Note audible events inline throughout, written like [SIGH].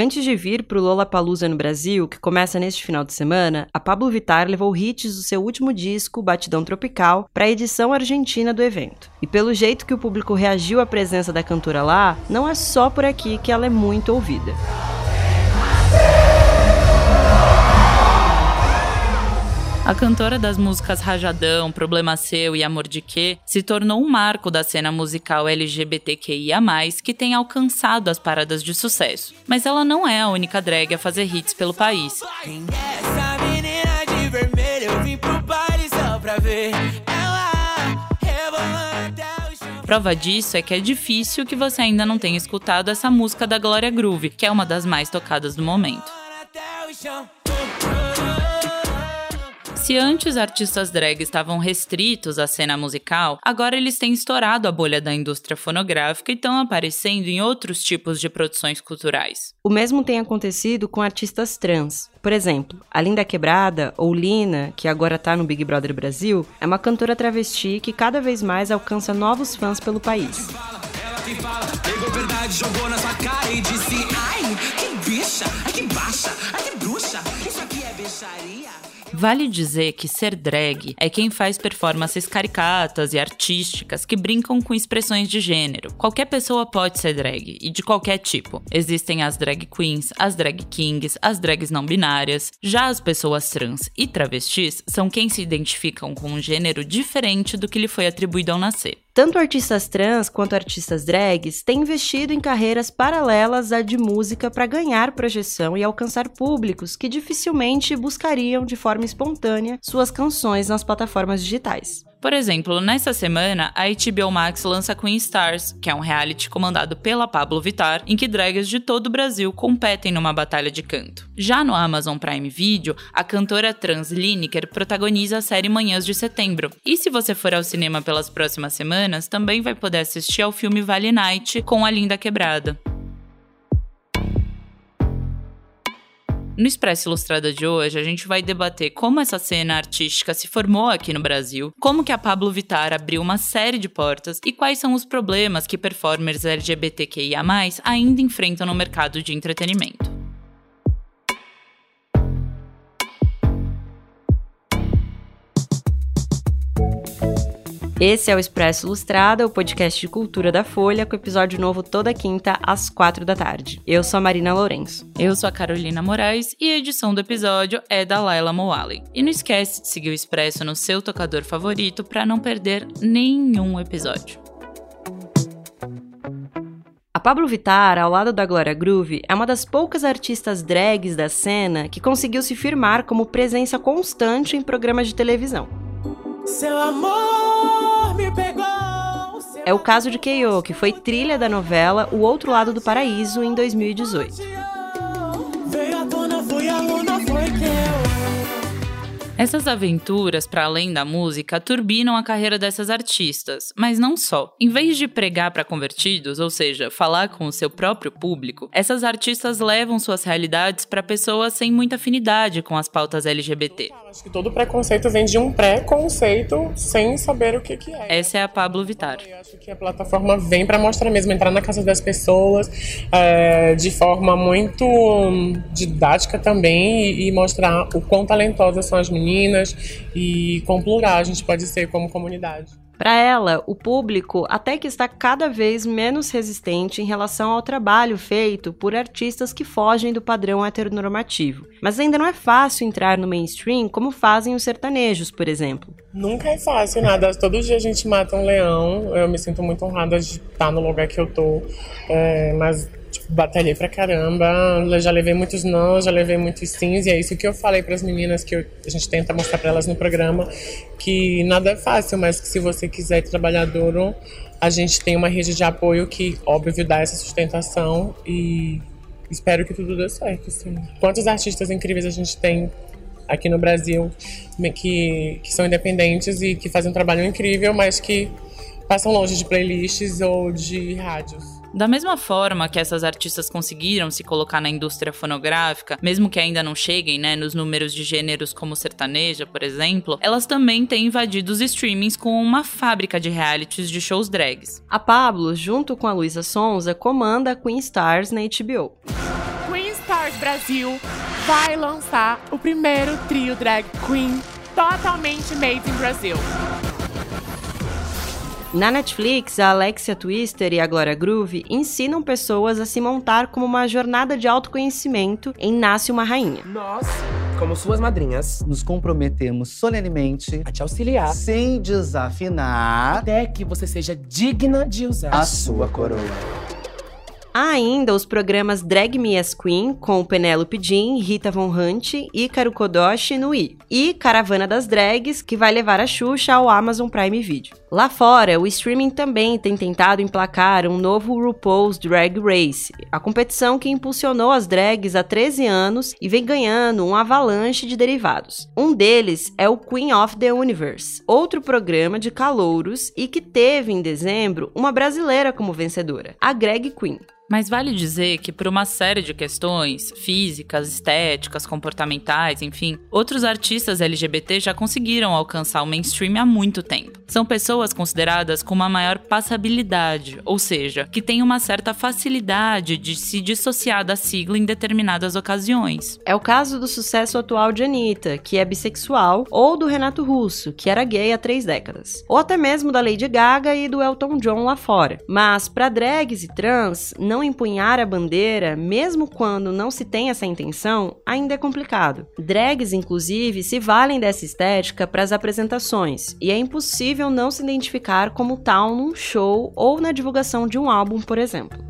Antes de vir pro Lollapalooza no Brasil, que começa neste final de semana, a Pablo Vittar levou hits do seu último disco, Batidão Tropical, para a edição argentina do evento. E pelo jeito que o público reagiu à presença da cantora lá, não é só por aqui que ela é muito ouvida. A cantora das músicas Rajadão, Problema Seu e Amor de Quê se tornou um marco da cena musical LGBTQIA+, que tem alcançado as paradas de sucesso. Mas ela não é a única drag a fazer hits pelo país. Prova disso é que é difícil que você ainda não tenha escutado essa música da Glória Groove, que é uma das mais tocadas do momento. Se antes artistas drag estavam restritos à cena musical, agora eles têm estourado a bolha da indústria fonográfica e estão aparecendo em outros tipos de produções culturais. O mesmo tem acontecido com artistas trans. Por exemplo, a Linda Quebrada, ou Lina, que agora tá no Big Brother Brasil, é uma cantora travesti que cada vez mais alcança novos fãs pelo país. Vale dizer que ser drag é quem faz performances caricatas e artísticas que brincam com expressões de gênero. Qualquer pessoa pode ser drag, e de qualquer tipo. Existem as drag queens, as drag kings, as drags não binárias. Já as pessoas trans e travestis são quem se identificam com um gênero diferente do que lhe foi atribuído ao nascer. Tanto artistas trans quanto artistas drags têm investido em carreiras paralelas à de música para ganhar projeção e alcançar públicos que dificilmente buscariam de forma espontânea suas canções nas plataformas digitais. Por exemplo, nessa semana, a HBO Max lança Queen Stars, que é um reality comandado pela Pablo Vittar, em que dragas de todo o Brasil competem numa batalha de canto. Já no Amazon Prime Video, a cantora trans Lineker protagoniza a série Manhãs de Setembro. E se você for ao cinema pelas próximas semanas, também vai poder assistir ao filme Vale Night com a Linda Quebrada. No Expresso Ilustrada de hoje, a gente vai debater como essa cena artística se formou aqui no Brasil, como que a Pablo Vittar abriu uma série de portas e quais são os problemas que performers LGBTQIA+, ainda enfrentam no mercado de entretenimento. Esse é o Expresso Ilustrada, o podcast de cultura da Folha, com episódio novo toda quinta às quatro da tarde. Eu sou a Marina Lourenço. Eu sou a Carolina Moraes e a edição do episódio é da Laila Moali. E não esquece de seguir o Expresso no seu tocador favorito para não perder nenhum episódio. A Pablo Vittar, ao lado da Glória Groove, é uma das poucas artistas drags da cena que conseguiu se firmar como presença constante em programas de televisão. Seu amor. É o caso de Keio, que foi trilha da novela O Outro Lado do Paraíso em 2018. Essas aventuras, para além da música, turbinam a carreira dessas artistas, mas não só. Em vez de pregar para convertidos, ou seja, falar com o seu próprio público, essas artistas levam suas realidades para pessoas sem muita afinidade com as pautas LGBT. Acho que todo preconceito vem de um pré-conceito sem saber o que, que é. Essa é a Pablo Vittar. Eu acho que a plataforma vem para mostrar mesmo, entrar na casa das pessoas é, de forma muito didática também e, e mostrar o quão talentosas são as meninas meninas e com plural a gente pode ser como comunidade. Para ela, o público até que está cada vez menos resistente em relação ao trabalho feito por artistas que fogem do padrão heteronormativo. Mas ainda não é fácil entrar no mainstream como fazem os sertanejos, por exemplo. Nunca é fácil nada. Todo dia a gente mata um leão. Eu me sinto muito honrada de estar no lugar que eu tô. É, mas batalhei pra caramba. Já levei muitos não, já levei muitos sims, e é isso que eu falei para as meninas que eu, a gente tenta mostrar para elas no programa, que nada é fácil, mas que se você quiser trabalhar duro, a gente tem uma rede de apoio que, óbvio, dá essa sustentação e espero que tudo dê certo, sim. Quantos artistas incríveis a gente tem aqui no Brasil que, que são independentes e que fazem um trabalho incrível, mas que passam longe de playlists ou de rádios. Da mesma forma que essas artistas conseguiram se colocar na indústria fonográfica, mesmo que ainda não cheguem, né, nos números de gêneros como sertaneja, por exemplo, elas também têm invadido os streamings com uma fábrica de realities de shows drags. A Pablo, junto com a Luísa Sonza, comanda a Queen Stars na HBO. Queen Stars Brasil vai lançar o primeiro trio drag queen totalmente made in Brasil. Na Netflix, a Alexia Twister e a Gloria Groove ensinam pessoas a se montar como uma jornada de autoconhecimento em Nasce uma Rainha. Nós, como suas madrinhas, nos comprometemos solenemente a te auxiliar sem desafinar até que você seja digna de usar a sua coroa. Há ainda os programas Drag Me as Queen, com Penélope Jean, Rita Von Hunt, Ícaro Kodoshi no I, e Caravana das Drags, que vai levar a Xuxa ao Amazon Prime Video. Lá fora, o streaming também tem tentado emplacar um novo RuPaul's Drag Race, a competição que impulsionou as drags há 13 anos e vem ganhando um avalanche de derivados. Um deles é o Queen of the Universe, outro programa de calouros e que teve em dezembro uma brasileira como vencedora, a Greg Queen. Mas vale dizer que, por uma série de questões físicas, estéticas, comportamentais, enfim, outros artistas LGBT já conseguiram alcançar o mainstream há muito tempo. São pessoas consideradas com uma maior passabilidade, ou seja, que têm uma certa facilidade de se dissociar da sigla em determinadas ocasiões. É o caso do sucesso atual de Anitta, que é bissexual, ou do Renato Russo, que era gay há três décadas. Ou até mesmo da Lady Gaga e do Elton John lá fora. Mas, para drags e trans, não não empunhar a bandeira, mesmo quando não se tem essa intenção, ainda é complicado. Drags, inclusive, se valem dessa estética para as apresentações, e é impossível não se identificar como tal num show ou na divulgação de um álbum, por exemplo.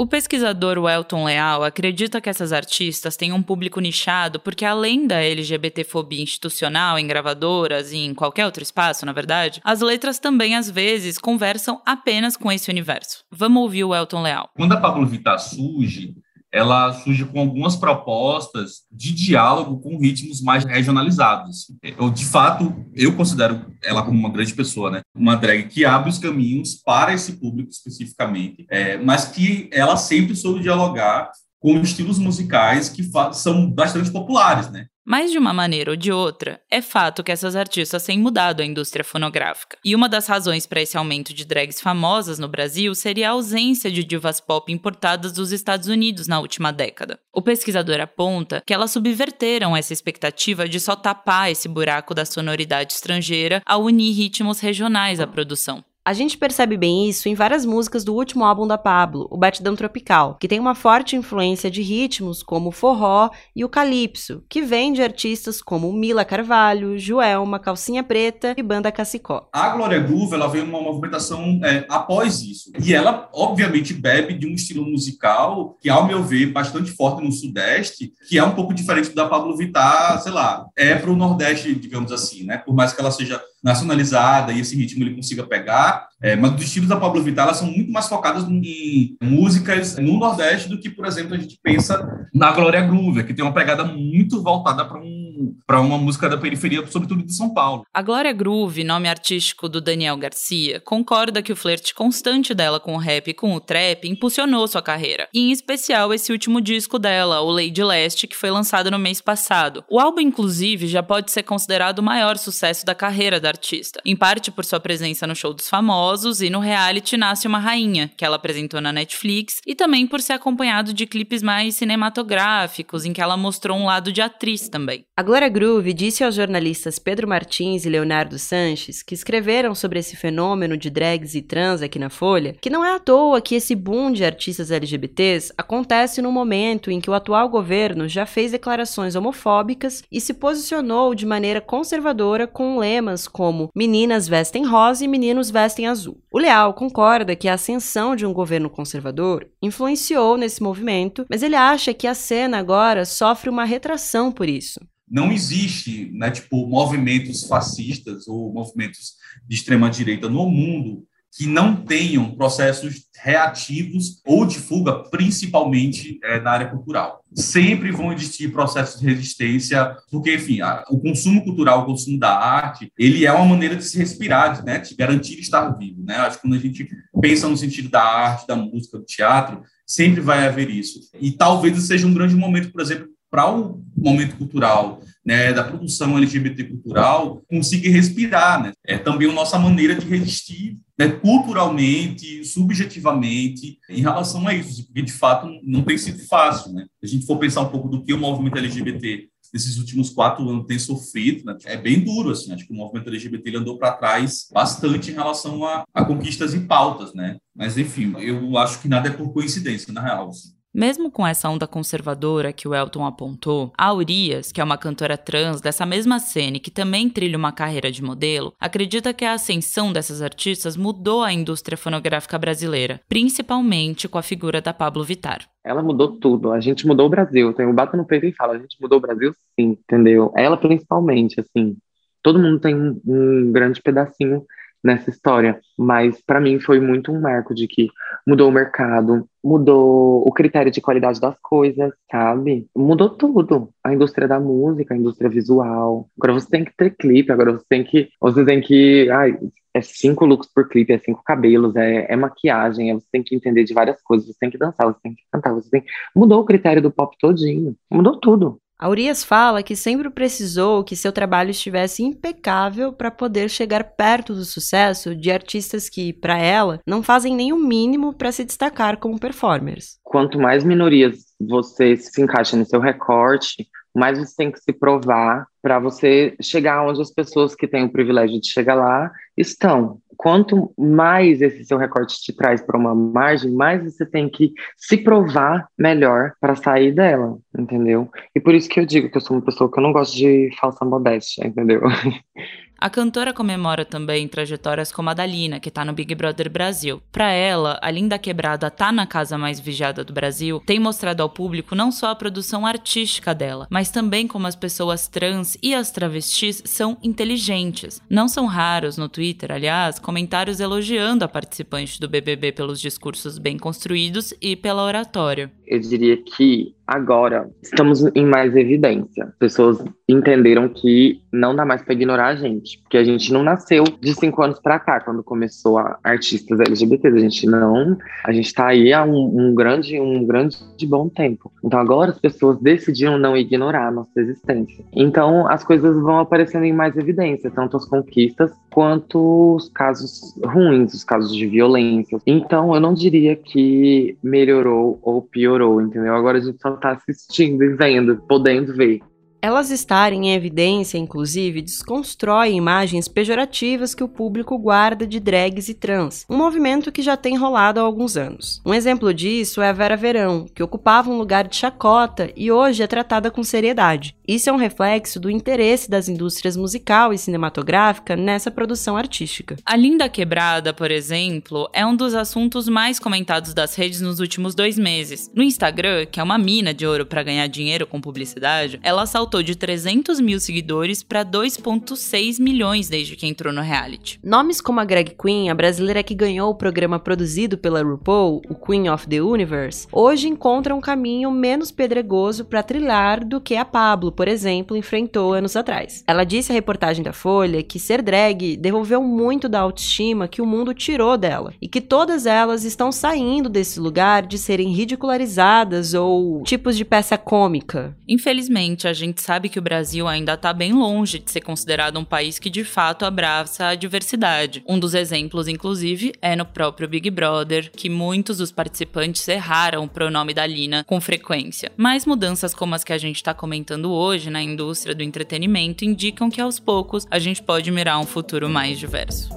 O pesquisador Welton Leal acredita que essas artistas têm um público nichado porque, além da LGBTfobia institucional em gravadoras e em qualquer outro espaço, na verdade, as letras também às vezes conversam apenas com esse universo. Vamos ouvir o Welton Leal. Quando a Pablo Vittar surge, ela surge com algumas propostas de diálogo com ritmos mais regionalizados. Eu, de fato, eu considero ela como uma grande pessoa, né? Uma drag que abre os caminhos para esse público especificamente, é, mas que ela sempre soube dialogar com estilos musicais que são bastante populares, né? Mas de uma maneira ou de outra, é fato que essas artistas têm mudado a indústria fonográfica. E uma das razões para esse aumento de drags famosas no Brasil seria a ausência de divas pop importadas dos Estados Unidos na última década. O pesquisador aponta que elas subverteram essa expectativa de só tapar esse buraco da sonoridade estrangeira ao unir ritmos regionais à produção. A gente percebe bem isso em várias músicas do último álbum da Pablo, o Batidão Tropical, que tem uma forte influência de ritmos como o forró e o calypso, que vem de artistas como Mila Carvalho, Joelma, Calcinha Preta e Banda Cacicó. A Glória Groove, ela veio uma movimentação é, após isso. E ela, obviamente, bebe de um estilo musical que, ao meu ver, bastante forte no Sudeste, que é um pouco diferente da Pablo Vittar, sei lá, é para o Nordeste, digamos assim, né? Por mais que ela seja nacionalizada e esse ritmo ele consiga pegar, é, mas os estilos da Pablo Vittar elas são muito mais focadas em músicas no Nordeste do que, por exemplo, a gente pensa na Glória Groove, que tem uma pegada muito voltada para um, uma música da periferia, sobretudo de São Paulo. A Glória Groove, nome artístico do Daniel Garcia, concorda que o flerte constante dela com o rap e com o trap impulsionou sua carreira, e em especial esse último disco dela, o Lady Leste, que foi lançado no mês passado. O álbum, inclusive, já pode ser considerado o maior sucesso da carreira da artista, em parte por sua presença no show dos famosos famosos e no reality Nasce uma Rainha, que ela apresentou na Netflix, e também por ser acompanhado de clipes mais cinematográficos, em que ela mostrou um lado de atriz também. A Glória Groove disse aos jornalistas Pedro Martins e Leonardo Sanches, que escreveram sobre esse fenômeno de drags e trans aqui na Folha, que não é à toa que esse boom de artistas LGBTs acontece no momento em que o atual governo já fez declarações homofóbicas e se posicionou de maneira conservadora com lemas como meninas vestem rosa e meninos vestem azul. O Leal concorda que a ascensão de um governo conservador influenciou nesse movimento, mas ele acha que a cena agora sofre uma retração por isso não existe, né, tipo, movimentos fascistas ou movimentos de extrema direita no mundo que não tenham processos reativos ou de fuga, principalmente é, na área cultural. Sempre vão existir processos de resistência, porque, enfim, a, o consumo cultural, o consumo da arte, ele é uma maneira de se respirar, né, de garantir estar vivo. Né? Acho que quando a gente pensa no sentido da arte, da música, do teatro, sempre vai haver isso. E talvez seja um grande momento, por exemplo, para o momento cultural, né, da produção LGBT cultural, consiga respirar. Né? É também a nossa maneira de resistir né, culturalmente, subjetivamente, em relação a isso, porque de fato não tem sido fácil. Né? Se a gente for pensar um pouco do que o movimento LGBT nesses últimos quatro anos tem sofrido, né? é bem duro, assim, acho que o movimento LGBT andou para trás bastante em relação a, a, conquistas e pautas, né? Mas, enfim, eu acho que nada é por coincidência, na real. Assim. Mesmo com essa onda conservadora que o Elton apontou, a Urias, que é uma cantora trans dessa mesma cena que também trilha uma carreira de modelo, acredita que a ascensão dessas artistas mudou a indústria fonográfica brasileira, principalmente com a figura da Pablo Vittar. Ela mudou tudo, a gente mudou o Brasil. Tem bato no peito e fala, a gente mudou o Brasil sim, entendeu? Ela principalmente, assim. Todo mundo tem um, um grande pedacinho nessa história, mas para mim foi muito um marco de que mudou o mercado, mudou o critério de qualidade das coisas, sabe? Mudou tudo. A indústria da música, a indústria visual. Agora você tem que ter clipe, agora você tem que. Você tem que. Ai, é cinco looks por clipe, é cinco cabelos, é, é maquiagem, é, você tem que entender de várias coisas, você tem que dançar, você tem que cantar, você tem. Mudou o critério do pop todinho. Mudou tudo. A Urias fala que sempre precisou que seu trabalho estivesse impecável para poder chegar perto do sucesso de artistas que, para ela, não fazem nem o mínimo para se destacar como performers. Quanto mais minorias você se encaixa no seu recorte, mais você tem que se provar para você chegar onde as pessoas que têm o privilégio de chegar lá estão. Quanto mais esse seu recorte te traz para uma margem, mais você tem que se provar melhor para sair dela, entendeu? E por isso que eu digo que eu sou uma pessoa que eu não gosto de falsa modéstia, entendeu? [LAUGHS] A cantora comemora também trajetórias como a da Lina, que tá no Big Brother Brasil. Para ela, a Linda Quebrada tá na casa mais vigiada do Brasil, tem mostrado ao público não só a produção artística dela, mas também como as pessoas trans e as travestis são inteligentes. Não são raros no Twitter, aliás, comentários elogiando a participante do BBB pelos discursos bem construídos e pela oratória. Eu diria que agora estamos em mais evidência. Pessoas entenderam que não dá mais para ignorar a gente, porque a gente não nasceu de cinco anos para cá quando começou a artistas LGBTs. A gente não, a gente está aí há um, um, grande, um grande de bom tempo. Então agora as pessoas decidiram não ignorar a nossa existência. Então as coisas vão aparecendo em mais evidência, tanto as conquistas quanto os casos ruins, os casos de violência. Então eu não diria que melhorou ou piorou, entendeu? Agora a gente só tá assistindo e vendo, podendo ver. Elas estarem em evidência, inclusive, desconstrói imagens pejorativas que o público guarda de drags e trans, um movimento que já tem rolado há alguns anos. Um exemplo disso é a Vera Verão, que ocupava um lugar de chacota e hoje é tratada com seriedade. Isso é um reflexo do interesse das indústrias musical e cinematográfica nessa produção artística. A Linda Quebrada, por exemplo, é um dos assuntos mais comentados das redes nos últimos dois meses. No Instagram, que é uma mina de ouro para ganhar dinheiro com publicidade, ela saltou saltou de 300 mil seguidores para 2,6 milhões desde que entrou no reality. Nomes como a Greg Queen, a brasileira que ganhou o programa produzido pela RuPaul, o Queen of the Universe, hoje encontram um caminho menos pedregoso para trilhar do que a Pablo, por exemplo, enfrentou anos atrás. Ela disse à reportagem da Folha que ser drag devolveu muito da autoestima que o mundo tirou dela e que todas elas estão saindo desse lugar de serem ridicularizadas ou tipos de peça cômica. Infelizmente, a gente gente sabe que o Brasil ainda está bem longe de ser considerado um país que de fato abraça a diversidade. Um dos exemplos, inclusive, é no próprio Big Brother, que muitos dos participantes erraram o pronome da Lina com frequência. Mas mudanças como as que a gente está comentando hoje na indústria do entretenimento indicam que aos poucos a gente pode mirar um futuro mais diverso.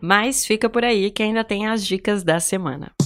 Mas fica por aí que ainda tem as dicas da semana.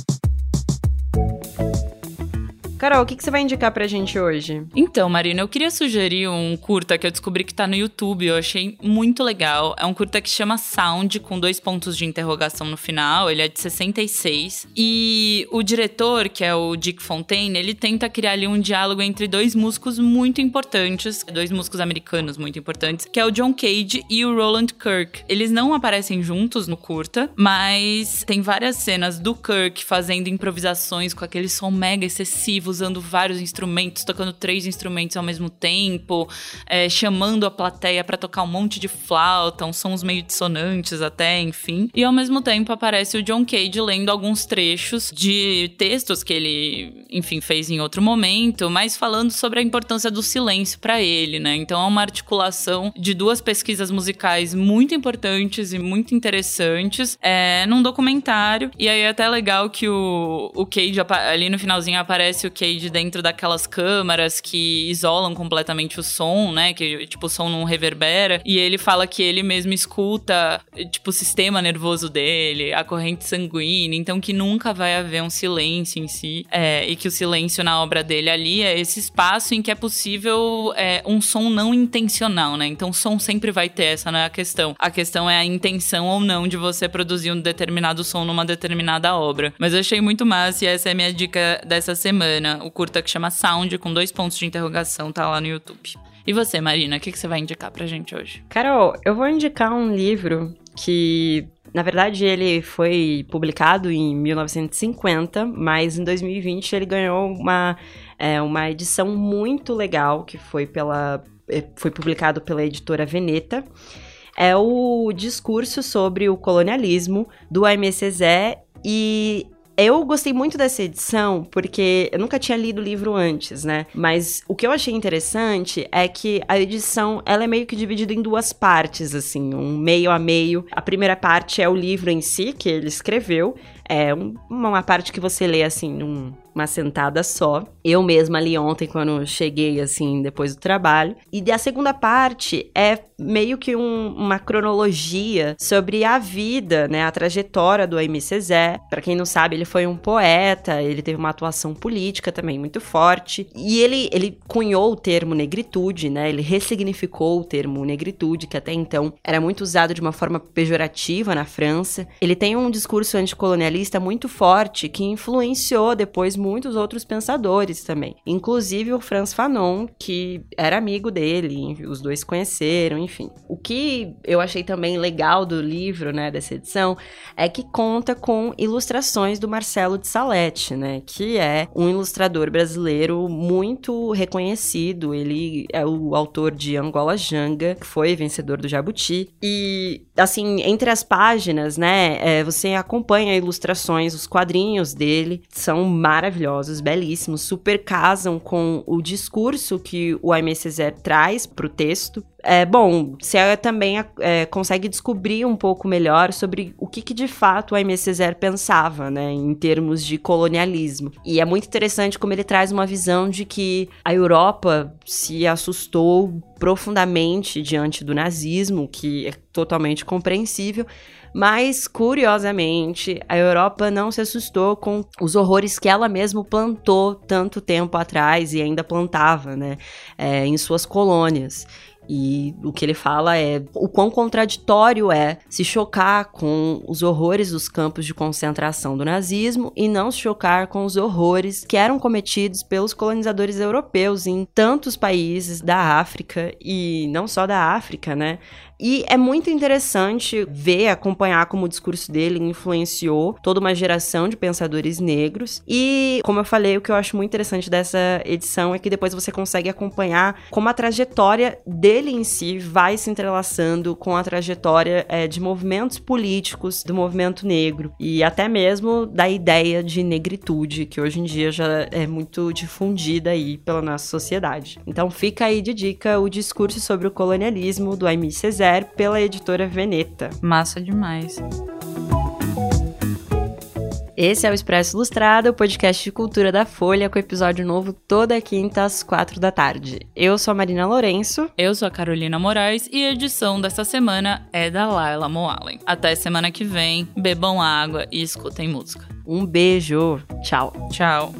Carol, o que, que você vai indicar pra gente hoje? Então, Marina, eu queria sugerir um curta que eu descobri que tá no YouTube. Eu achei muito legal. É um curta que chama Sound, com dois pontos de interrogação no final. Ele é de 66. E o diretor, que é o Dick Fontaine, ele tenta criar ali um diálogo entre dois músicos muito importantes, dois músicos americanos muito importantes, que é o John Cage e o Roland Kirk. Eles não aparecem juntos no curta, mas tem várias cenas do Kirk fazendo improvisações com aquele som mega excessivo usando vários instrumentos, tocando três instrumentos ao mesmo tempo, é, chamando a plateia para tocar um monte de flauta, uns sons meio dissonantes até, enfim. E ao mesmo tempo aparece o John Cage lendo alguns trechos de textos que ele, enfim, fez em outro momento, mas falando sobre a importância do silêncio para ele, né? Então é uma articulação de duas pesquisas musicais muito importantes e muito interessantes é, num documentário. E aí é até legal que o, o Cage, ali no finalzinho, aparece o Cage dentro daquelas câmaras que isolam completamente o som, né? Que, tipo, o som não reverbera. E ele fala que ele mesmo escuta, tipo, o sistema nervoso dele, a corrente sanguínea. Então, que nunca vai haver um silêncio em si. É, e que o silêncio na obra dele ali é esse espaço em que é possível é, um som não intencional, né? Então, o som sempre vai ter, essa não é a questão. A questão é a intenção ou não de você produzir um determinado som numa determinada obra. Mas eu achei muito massa e essa é a minha dica dessa semana. O curta que chama Sound, com dois pontos de interrogação, tá lá no YouTube. E você, Marina, o que, que você vai indicar pra gente hoje? Carol, eu vou indicar um livro que na verdade, ele foi publicado em 1950, mas em 2020 ele ganhou uma, é, uma edição muito legal que foi, pela, é, foi publicado pela editora Veneta. É o discurso sobre o colonialismo do Aimé Césaire e eu gostei muito dessa edição porque eu nunca tinha lido o livro antes, né? Mas o que eu achei interessante é que a edição ela é meio que dividida em duas partes, assim, um meio a meio. A primeira parte é o livro em si que ele escreveu, é um, uma parte que você lê assim num uma sentada só. Eu mesma ali ontem, quando cheguei, assim, depois do trabalho. E a segunda parte é meio que um, uma cronologia sobre a vida, né, a trajetória do Aimé Césaire. Para quem não sabe, ele foi um poeta, ele teve uma atuação política também muito forte. E ele, ele cunhou o termo negritude, né, ele ressignificou o termo negritude, que até então era muito usado de uma forma pejorativa na França. Ele tem um discurso anticolonialista muito forte que influenciou depois muitos outros pensadores também. Inclusive o Franz Fanon, que era amigo dele, os dois se conheceram, enfim. O que eu achei também legal do livro, né, dessa edição, é que conta com ilustrações do Marcelo de Salete, né, que é um ilustrador brasileiro muito reconhecido. Ele é o autor de Angola Janga, que foi vencedor do Jabuti. E, assim, entre as páginas, né, é, você acompanha ilustrações, os quadrinhos dele são maravilhosos belíssimos, super casam com o discurso que o Aimé Césaire traz para o texto. É, bom, você também é, consegue descobrir um pouco melhor sobre o que, que de fato o Aimé Césaire pensava, né, em termos de colonialismo. E é muito interessante como ele traz uma visão de que a Europa se assustou profundamente diante do nazismo, que é totalmente compreensível, mas, curiosamente, a Europa não se assustou com os horrores que ela mesma plantou tanto tempo atrás e ainda plantava, né, é, em suas colônias. E o que ele fala é o quão contraditório é se chocar com os horrores dos campos de concentração do nazismo e não se chocar com os horrores que eram cometidos pelos colonizadores europeus em tantos países da África e não só da África, né? E é muito interessante ver, acompanhar como o discurso dele influenciou toda uma geração de pensadores negros. E, como eu falei, o que eu acho muito interessante dessa edição é que depois você consegue acompanhar como a trajetória dele em si vai se entrelaçando com a trajetória é, de movimentos políticos do movimento negro e até mesmo da ideia de negritude, que hoje em dia já é muito difundida aí pela nossa sociedade. Então fica aí de dica o discurso sobre o colonialismo do Aimé Césaire pela editora Veneta. Massa demais. Esse é o Expresso Ilustrado, o podcast de cultura da Folha, com episódio novo toda quinta às quatro da tarde. Eu sou a Marina Lourenço. Eu sou a Carolina Moraes e a edição desta semana é da Laila Moalen. Até semana que vem, bebam água e escutem música. Um beijo. Tchau. Tchau.